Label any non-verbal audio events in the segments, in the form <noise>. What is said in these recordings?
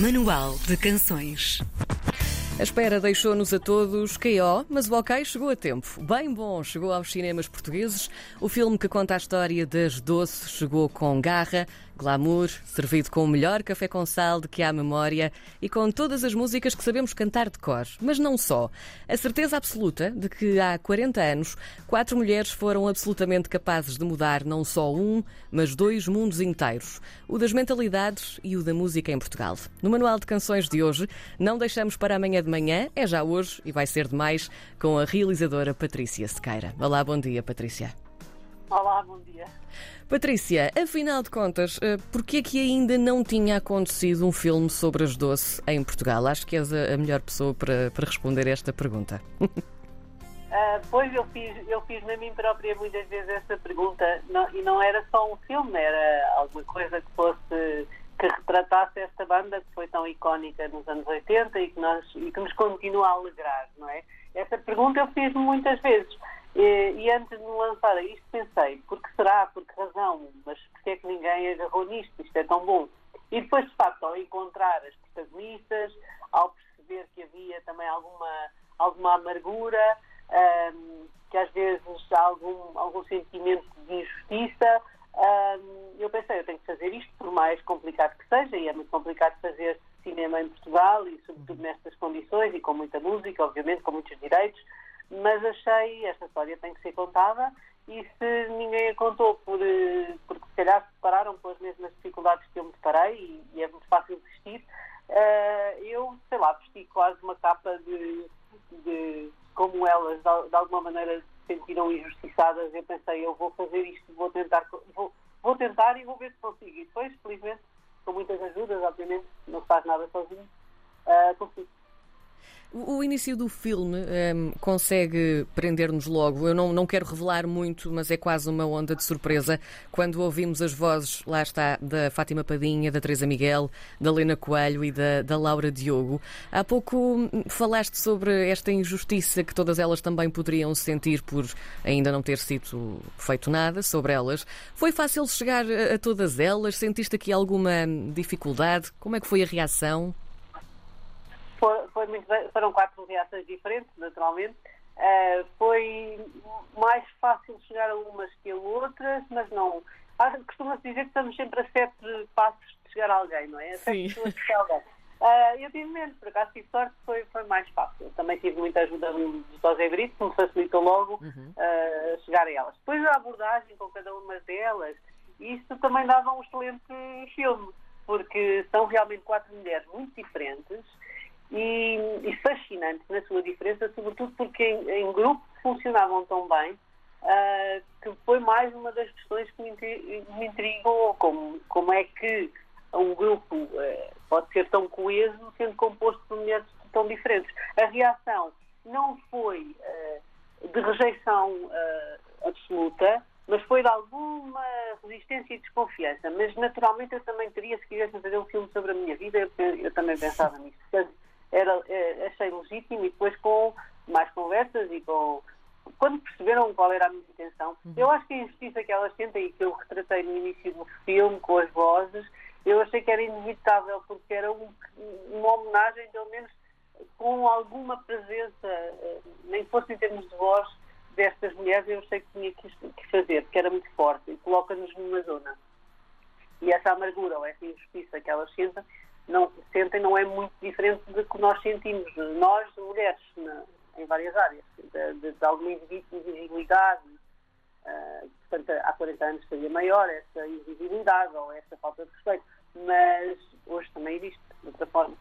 Manual de Canções. A espera deixou-nos a todos KO, mas o OK chegou a tempo. Bem bom, chegou aos cinemas portugueses. O filme que conta a história das doces chegou com garra, glamour, servido com o melhor café com sal de que há memória e com todas as músicas que sabemos cantar de cor. Mas não só. A certeza absoluta de que há 40 anos, quatro mulheres foram absolutamente capazes de mudar não só um, mas dois mundos inteiros: o das mentalidades e o da música em Portugal. No Manual de Canções de hoje, não deixamos para amanhã de manhã, é já hoje e vai ser demais, com a realizadora Patrícia Sequeira. Olá, bom dia, Patrícia. Olá, bom dia. Patrícia, afinal de contas, eh, porquê que ainda não tinha acontecido um filme sobre as doce em Portugal? Acho que és a melhor pessoa para, para responder esta pergunta. Uh, <laughs> pois eu fiz, eu fiz na mim própria muitas vezes essa pergunta não, e não era só um filme, era alguma coisa que fosse que retratasse esta banda que foi tão icónica nos anos 80 e que, nós, e que nos continua a alegrar, não é? Essa pergunta eu fiz muitas vezes. E, e, antes de me lançar a isto pensei, por que será, por que razão, mas porquê é que ninguém agarrou nisto, isto é tão bom. E depois, de facto, ao encontrar as protagonistas, ao perceber que havia também alguma, alguma amargura, um, que às vezes há algum, algum sentimento de injustiça, um, eu pensei, eu tenho que fazer isto, por mais complicado que seja, e é muito complicado fazer cinema em Portugal, e sobretudo nestas condições, e com muita música, obviamente, com muitos direitos, mas achei, esta história tem que ser contada, e se ninguém a contou por, eh, porque se calhar se depararam com as mesmas dificuldades que eu me deparei, e, e é muito fácil vestir, uh, eu, sei lá, vesti quase uma capa de, de como elas, de, de alguma maneira, sentiram injustiçadas, eu pensei, eu vou fazer isto, vou tentar, vou, vou tentar e vou ver se consigo. E depois, felizmente, com muitas ajudas, obviamente, não se faz nada sozinho, uh, consigo. O início do filme um, consegue prender-nos logo. Eu não, não quero revelar muito, mas é quase uma onda de surpresa quando ouvimos as vozes, lá está, da Fátima Padinha, da Teresa Miguel, da Lena Coelho e da, da Laura Diogo. Há pouco hum, falaste sobre esta injustiça que todas elas também poderiam sentir por ainda não ter sido feito nada sobre elas. Foi fácil chegar a, a todas elas? Sentiste aqui alguma dificuldade? Como é que foi a reação? Foi, muito bem, foram quatro reações diferentes, naturalmente. Uh, foi mais fácil chegar a umas que a outras, mas não. Costuma-se dizer que estamos sempre a sete passos de chegar a alguém, não é? A sete pessoas de chegar a alguém. Uh, eu tive menos, por acaso tive sorte, foi, foi mais fácil. Também tive muita ajuda do José Brito, que me facilitou logo uhum. uh, chegar a elas. Depois a abordagem com cada uma delas, isso também dava um excelente filme, porque são realmente quatro mulheres muito diferentes e, e fascinantes na sua diferença, sobretudo porque em, em grupo funcionavam tão bem uh, que foi mais uma das questões que me, me intrigou, como, como é que um grupo uh, pode ser tão coeso sendo composto por mulheres tão diferentes. A reação não foi uh, de rejeição absoluta, mas foi de alguma resistência e desconfiança. Mas, naturalmente, eu também teria, se quisesse fazer um filme sobre a minha vida, eu, eu também pensava nisso. Portanto, era, é, achei legítimo e depois com mais conversas e com quando perceberam qual era a minha intenção, uhum. eu acho que a injustiça que elas sentem e que eu retratei no início do filme com as vozes, eu achei que era inevitável porque era um, uma homenagem, pelo menos com alguma presença, eh, nem fosse em termos de voz, destas mulheres, eu achei que tinha que, que fazer, porque era muito forte e coloca-nos numa zona. E essa amargura ou essa injustiça que elas sentem não sentem não é muito diferente do que nós sentimos, nós, mulheres, na, em várias áreas, de, de, de alguma invisibilidade. Uh, portanto, há 40 anos seria maior essa invisibilidade ou essa falta de respeito, mas hoje também existe, de outra forma.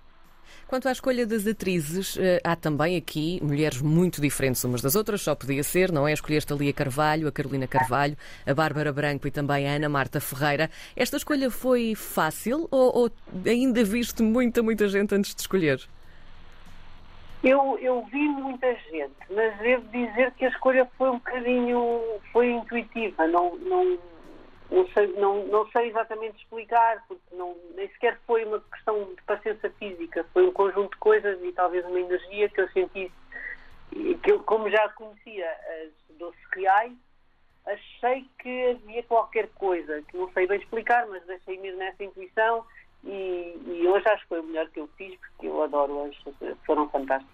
Quanto à escolha das atrizes, eh, há também aqui mulheres muito diferentes umas das outras, só podia ser, não é? Escolheste a Lia Carvalho, a Carolina Carvalho, a Bárbara Branco e também a Ana Marta Ferreira. Esta escolha foi fácil ou, ou ainda viste muita, muita gente antes de escolher? Eu, eu vi muita gente, mas devo dizer que a escolha foi um bocadinho foi intuitiva, não, não não sei, não, não sei exatamente explicar, porque não, nem sequer foi uma questão de paciência física, foi um conjunto de coisas e talvez uma energia que eu senti, que eu, como já conhecia as doces reais, achei que havia qualquer coisa, que não sei bem explicar, mas deixei mesmo nessa intuição e, e hoje acho que foi o melhor que eu fiz, porque eu adoro-as, foram fantásticas.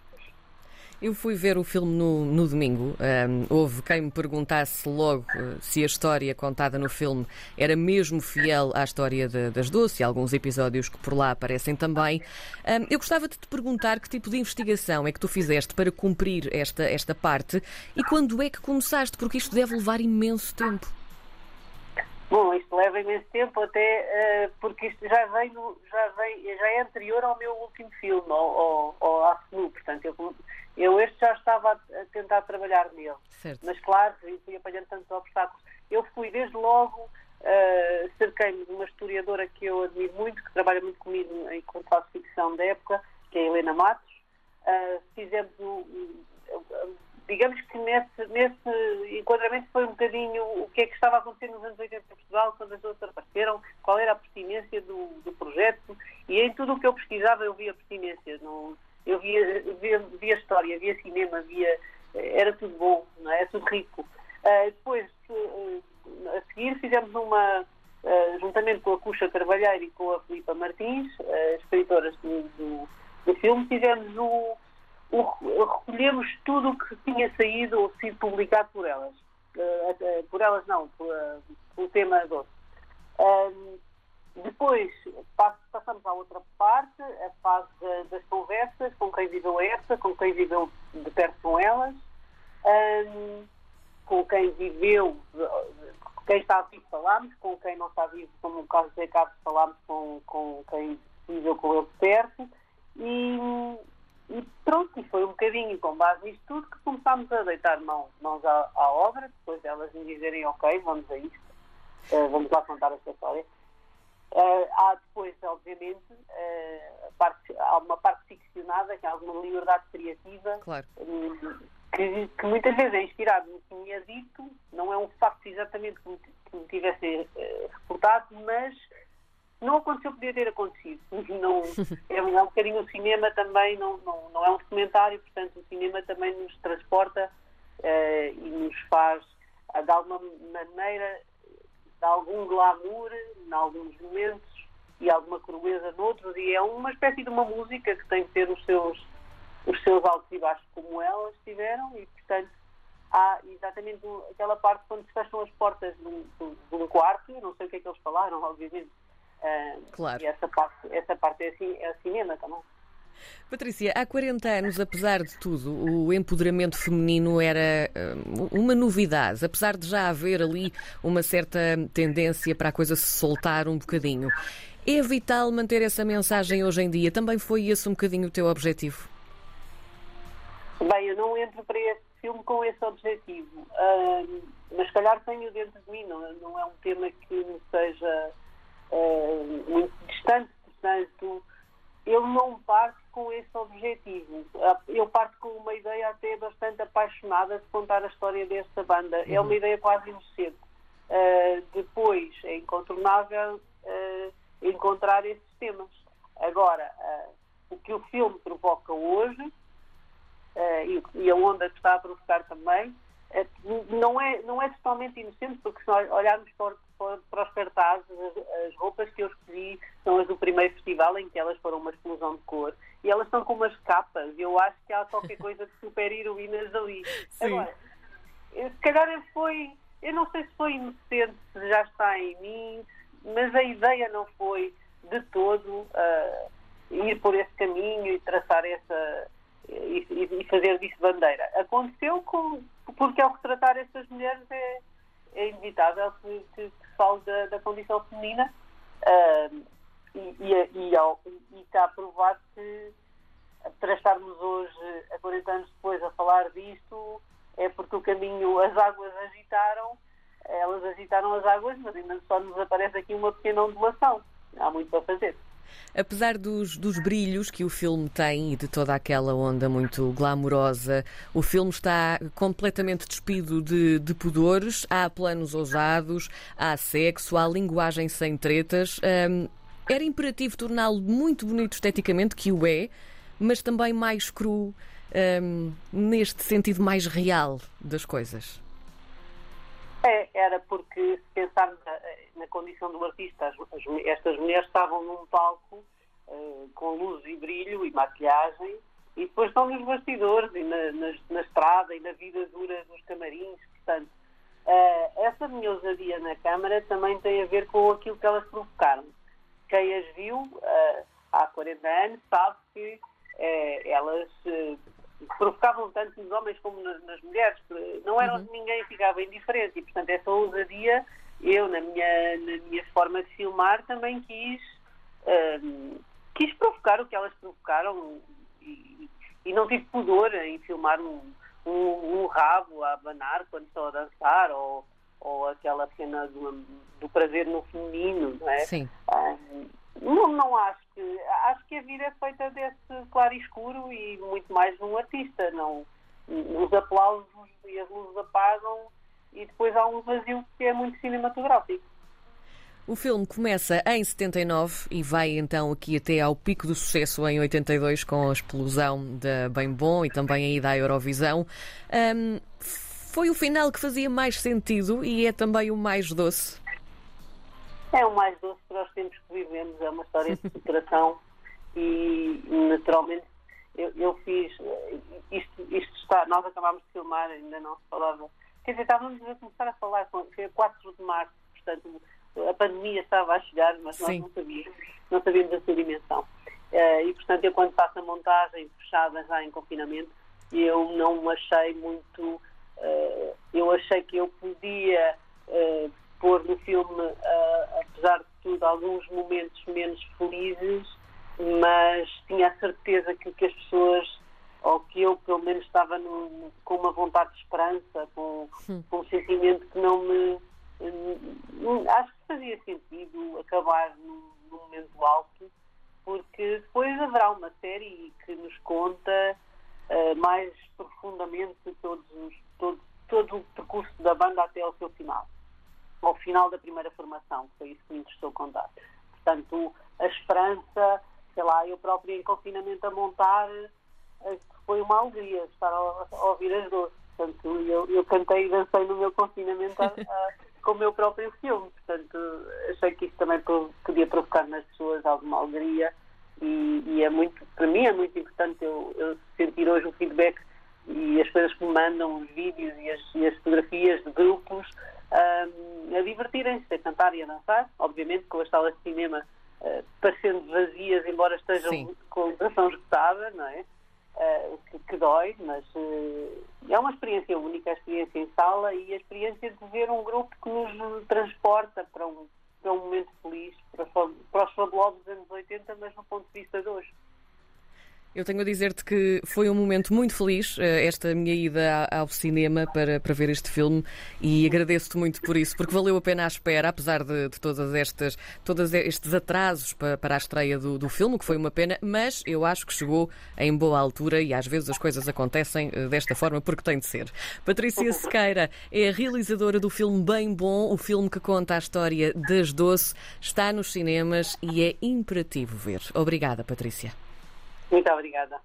Eu fui ver o filme no, no domingo. Um, houve quem me perguntasse logo uh, se a história contada no filme era mesmo fiel à história de, das Doce e alguns episódios que por lá aparecem também. Um, eu gostava de te perguntar que tipo de investigação é que tu fizeste para cumprir esta, esta parte e quando é que começaste, porque isto deve levar imenso tempo. Bom, isto leva imenso tempo até uh, porque isto já vem, já vem, já é anterior ao meu último filme, ao, ao, portanto eu, eu este já estava a, tentar trabalhar nele. Certo. Mas claro, fui apanhando tantos obstáculos. Eu fui desde logo, uh, cerquei-me de uma historiadora que eu admiro muito, que trabalha muito comigo enquanto faço ficção da época, que é a Helena Matos. Uh, fizemos um, um, digamos que nesse, nesse enquadramento foi um bocadinho o que é que estava a acontecer nos anos 80 em Portugal, quando as outras apareceram, qual era a pertinência do, do projeto, e em tudo o que eu pesquisava eu via pertinência. Eu via, via, via história, via cinema, via. Era tudo bom, não é? Era tudo rico. Uh, depois, uh, a seguir, fizemos uma. Uh, juntamente com a Cuxa Carvalheiro e com a Filipa Martins, escritoras do, do, do filme, fizemos o recolhemos tudo o que tinha saído ou sido publicado por elas. Uh, por elas não, pelo tema doce. Um, depois passamos à outra parte, a fase das conversas, com quem viveu essa, com quem viveu de perto com elas, um, com quem viveu, quem está vivo falámos, com quem não está vivo, como o caso de Cabo, falámos com, com quem viveu com ele de perto. E, e pronto, e foi um bocadinho com base nisto tudo que começámos a deitar mãos, mãos à, à obra, depois elas me dizerem, ok, vamos a isto, uh, vamos lá contar esta história. Uh, há depois, obviamente, uh, parte, há uma parte ficcionada, que há alguma liberdade criativa, claro. um, que, que, muitas vezes é inspirado no que me é dito, não é um facto exatamente que me, que me tivesse reportado, mas não aconteceu, podia ter acontecido. <laughs> Não, é, é um bocadinho o cinema também, não, não, não é um documentário, portanto o cinema também nos transporta uh, e nos faz, uh, de alguma maneira, de algum glamour em alguns momentos e alguma crueza noutros, e é uma espécie de uma música que tem que ter os seus, os seus altos e baixos como elas tiveram, e portanto há exatamente aquela parte quando se fecham as portas de um, de um quarto, não sei o que é que eles falaram, obviamente, Uh, claro. E essa parte, essa parte é, assim, é cinema também. Patrícia, há 40 anos, apesar de tudo, o empoderamento feminino era uma novidade, apesar de já haver ali uma certa tendência para a coisa se soltar um bocadinho. É vital manter essa mensagem hoje em dia? Também foi esse um bocadinho o teu objetivo? Bem, eu não entro para este filme com esse objetivo, uh, mas se calhar tenho dentro de mim, não, não é um tema que me seja uh, muito distante, portanto, eu não parto com esse objetivo. Eu parto com uma ideia até bastante apaixonada de contar a história desta banda. Uhum. É uma uhum. ideia quase inocente. Uh, depois, é incontornável uh, encontrar esses temas. Agora, uh, o que o filme provoca hoje, e, e a onda que está a provocar também, não é, não é totalmente inocente, porque se nós olharmos para, para os cartazes, as, as, roupas que eu escolhi são as do primeiro festival, em que elas foram uma explosão de cor, e elas estão com umas capas, eu acho que há qualquer <laughs> coisa de super heroínas ali. Sim. Agora, se calhar foi, eu não sei se foi inocente, se já está em mim, mas a ideia não foi de todo uh, ir por esse caminho e traçar essa e, e fazer disso bandeira. Aconteceu com, porque ao retratar estas mulheres é, é inevitável que, que, que se fale da, da condição feminina uh, e, e, e, e está provado que para estarmos hoje, a 40 anos depois, a falar disto, é porque o caminho, as águas agitaram, elas agitaram as águas, mas ainda só nos aparece aqui uma pequena ondulação. Há muito para fazer. Apesar dos, dos brilhos que o filme tem e de toda aquela onda muito glamourosa, o filme está completamente despido de, de pudores. Há planos ousados, há sexo, há linguagem sem tretas. Um, era imperativo torná-lo muito bonito esteticamente, que o é, mas também mais cru, um, neste sentido mais real das coisas. É, era porque, se pensarmos na, na condição do artista, as, as, estas mulheres estavam num palco uh, com luz e brilho e maquilhagem, e depois estão nos bastidores e na, na, na estrada e na vida dura dos camarins. Portanto, uh, essa minha ousadia na Câmara também tem a ver com aquilo que elas provocaram. Quem as viu uh, há 40 anos sabe que elas provocavam tanto nos homens como nas, mulheres. Não era uhum. ninguém ficava indiferente e, portanto, essa ousadia, eu, na minha, na minha forma de filmar, também quis, uh, quis provocar o que elas provocaram e, e não tive pudor em filmar um, um, um, rabo a abanar quando estou a dançar ou, ou aquela cena do, do prazer no feminino, não é? Sim. Uh, não, não acho que. Acho que a vida é feita desse claro e escuro e muito mais num artista. Não, os aplausos e as luzes apagam e depois há um vazio que é muito cinematográfico. O filme começa em 79 e vai então aqui até ao pico do sucesso em 82 com a explosão da Bem Bom e também a ida à Eurovisão. Um, foi o final que fazia mais sentido e é também o mais doce. É o mais doce para os tempos que vivemos, é uma história de superação e naturalmente eu, eu, fiz isto, isto está, nós acabámos de filmar, ainda não se falava. Quer dizer, estávamos a começar a falar, foi a 4 de março, portanto a pandemia estava a chegar, mas Sim. nós não sabíamos, não sabíamos a sua dimensão. Uh, e portanto eu quando faço a montagem fechada já em confinamento, eu não achei muito, uh, eu achei que eu podia uh, pôr no filme, uh, apesar de tudo, alguns momentos menos felizes, mas tinha a certeza que, que as pessoas, ou que eu pelo menos estava no, com uma vontade de esperança, com, com um sentimento que não me. Um, acho que fazia sentido acabar num, num momento alto, porque depois haverá uma série que nos conta uh, mais profundamente todos os, todo, todo o percurso da banda até ao seu final ao final da primeira formação, foi isso que me interessou contar. Portanto, a esperança, sei lá, eu própria em confinamento a montar, eh, foi uma alegria estar a, a ouvir as doces. Portanto, eu, eu cantei e dancei no meu confinamento a, a, <laughs> com o meu próprio filme. Portanto, achei que isso também podia provocar nas pessoas alguma alegria e, e, é muito, para mim é muito importante eu, eu sentir hoje o feedback e as coisas que me mandam, os vídeos e as, e as fotografias de grupos um, a divertirem-se, a cantar e a dançar, obviamente com as salas de cinema uh, parecendo vazias, embora estejam Sim. com duração esgotada, não é? Uh, que, que, dói, mas uh, é uma experiência única, a experiência em sala e a experiência de ver um grupo que nos transporta para um, para um momento feliz, para, para os fabulosos anos 80, mas no ponto de vista de hoje. Eu tenho a dizer-te que foi um momento muito feliz eh, esta minha ida ao cinema para, para ver este filme e agradeço-te muito por isso, porque valeu a pena a espera, apesar de, de todas estas, todos estes atrasos para, para a estreia do, do filme, que foi uma pena, mas eu acho que chegou em boa altura e às vezes as coisas acontecem eh, desta forma porque tem de ser. Patrícia Sequeira é a realizadora do filme Bem Bom, o filme que conta a história das Doce, está nos cinemas e é imperativo ver. Obrigada, Patrícia. Muito obrigada.